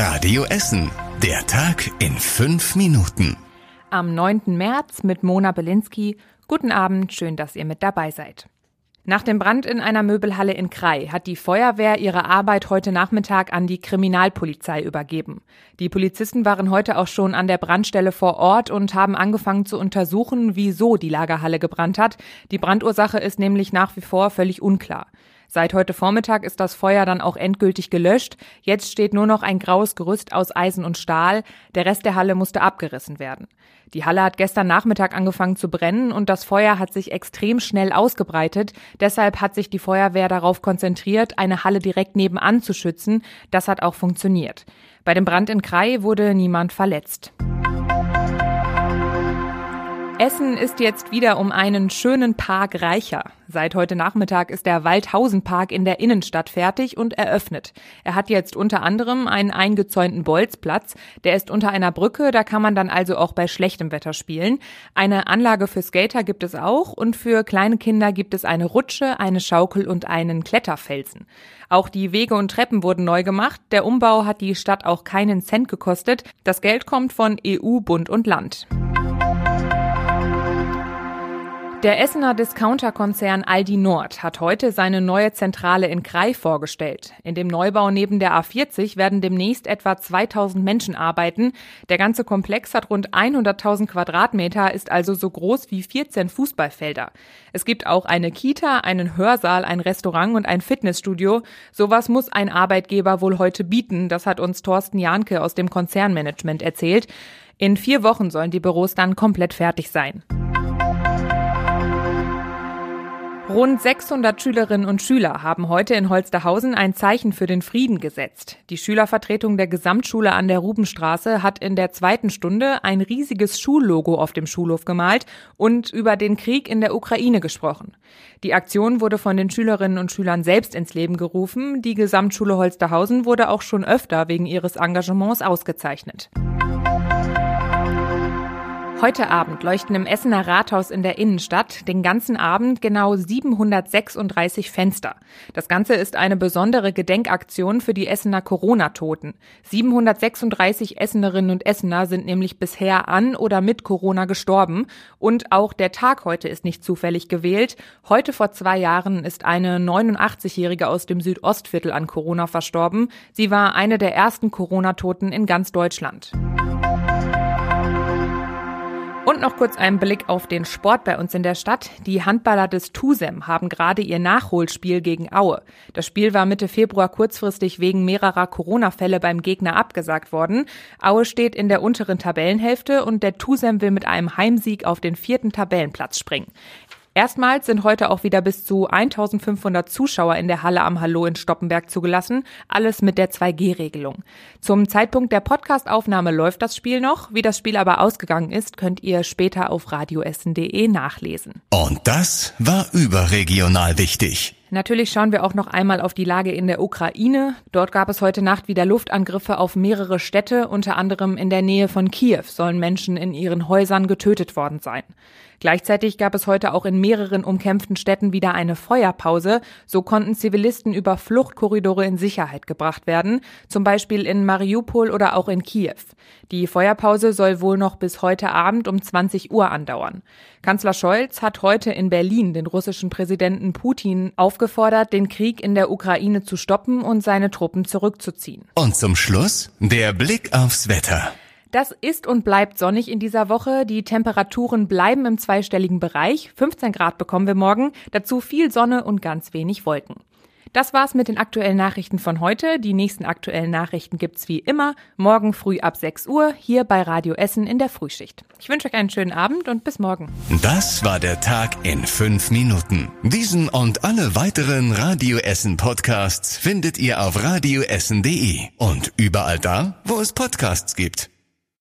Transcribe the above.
Radio Essen. Der Tag in fünf Minuten. Am 9. März mit Mona Belinsky. Guten Abend, schön, dass ihr mit dabei seid. Nach dem Brand in einer Möbelhalle in Krai hat die Feuerwehr ihre Arbeit heute Nachmittag an die Kriminalpolizei übergeben. Die Polizisten waren heute auch schon an der Brandstelle vor Ort und haben angefangen zu untersuchen, wieso die Lagerhalle gebrannt hat. Die Brandursache ist nämlich nach wie vor völlig unklar. Seit heute Vormittag ist das Feuer dann auch endgültig gelöscht. Jetzt steht nur noch ein graues Gerüst aus Eisen und Stahl. Der Rest der Halle musste abgerissen werden. Die Halle hat gestern Nachmittag angefangen zu brennen und das Feuer hat sich extrem schnell ausgebreitet. Deshalb hat sich die Feuerwehr darauf konzentriert, eine Halle direkt nebenan zu schützen. Das hat auch funktioniert. Bei dem Brand in Krai wurde niemand verletzt. Essen ist jetzt wieder um einen schönen Park reicher. Seit heute Nachmittag ist der Waldhausenpark in der Innenstadt fertig und eröffnet. Er hat jetzt unter anderem einen eingezäunten Bolzplatz. Der ist unter einer Brücke, da kann man dann also auch bei schlechtem Wetter spielen. Eine Anlage für Skater gibt es auch und für kleine Kinder gibt es eine Rutsche, eine Schaukel und einen Kletterfelsen. Auch die Wege und Treppen wurden neu gemacht. Der Umbau hat die Stadt auch keinen Cent gekostet. Das Geld kommt von EU, Bund und Land. Der Essener Discounterkonzern Aldi Nord hat heute seine neue Zentrale in Krai vorgestellt. In dem Neubau neben der A40 werden demnächst etwa 2000 Menschen arbeiten. Der ganze Komplex hat rund 100.000 Quadratmeter, ist also so groß wie 14 Fußballfelder. Es gibt auch eine Kita, einen Hörsaal, ein Restaurant und ein Fitnessstudio. Sowas muss ein Arbeitgeber wohl heute bieten. Das hat uns Thorsten Jahnke aus dem Konzernmanagement erzählt. In vier Wochen sollen die Büros dann komplett fertig sein. Rund 600 Schülerinnen und Schüler haben heute in Holsterhausen ein Zeichen für den Frieden gesetzt. Die Schülervertretung der Gesamtschule an der Rubenstraße hat in der zweiten Stunde ein riesiges Schullogo auf dem Schulhof gemalt und über den Krieg in der Ukraine gesprochen. Die Aktion wurde von den Schülerinnen und Schülern selbst ins Leben gerufen. Die Gesamtschule Holsterhausen wurde auch schon öfter wegen ihres Engagements ausgezeichnet. Heute Abend leuchten im Essener Rathaus in der Innenstadt den ganzen Abend genau 736 Fenster. Das Ganze ist eine besondere Gedenkaktion für die Essener Corona-Toten. 736 Essenerinnen und Essener sind nämlich bisher an oder mit Corona gestorben. Und auch der Tag heute ist nicht zufällig gewählt. Heute vor zwei Jahren ist eine 89-Jährige aus dem Südostviertel an Corona verstorben. Sie war eine der ersten Corona-Toten in ganz Deutschland. Und noch kurz einen Blick auf den Sport bei uns in der Stadt. Die Handballer des Tusem haben gerade ihr Nachholspiel gegen Aue. Das Spiel war Mitte Februar kurzfristig wegen mehrerer Corona-Fälle beim Gegner abgesagt worden. Aue steht in der unteren Tabellenhälfte und der Tusem will mit einem Heimsieg auf den vierten Tabellenplatz springen. Erstmals sind heute auch wieder bis zu 1500 Zuschauer in der Halle am Hallo in Stoppenberg zugelassen, alles mit der 2G-Regelung. Zum Zeitpunkt der Podcastaufnahme läuft das Spiel noch. Wie das Spiel aber ausgegangen ist, könnt ihr später auf radioessen.de nachlesen. Und das war überregional wichtig. Natürlich schauen wir auch noch einmal auf die Lage in der Ukraine. Dort gab es heute Nacht wieder Luftangriffe auf mehrere Städte, unter anderem in der Nähe von Kiew sollen Menschen in ihren Häusern getötet worden sein. Gleichzeitig gab es heute auch in mehreren umkämpften Städten wieder eine Feuerpause. So konnten Zivilisten über Fluchtkorridore in Sicherheit gebracht werden, zum Beispiel in Mariupol oder auch in Kiew. Die Feuerpause soll wohl noch bis heute Abend um 20 Uhr andauern. Kanzler Scholz hat heute in Berlin den russischen Präsidenten Putin aufgefordert, den Krieg in der Ukraine zu stoppen und seine Truppen zurückzuziehen. Und zum Schluss der Blick aufs Wetter. Das ist und bleibt sonnig in dieser Woche. Die Temperaturen bleiben im zweistelligen Bereich. 15 Grad bekommen wir morgen. Dazu viel Sonne und ganz wenig Wolken. Das war's mit den aktuellen Nachrichten von heute. Die nächsten aktuellen Nachrichten gibt's wie immer morgen früh ab 6 Uhr hier bei Radio Essen in der Frühschicht. Ich wünsche euch einen schönen Abend und bis morgen. Das war der Tag in fünf Minuten. Diesen und alle weiteren Radio Essen Podcasts findet ihr auf radioessen.de und überall da, wo es Podcasts gibt.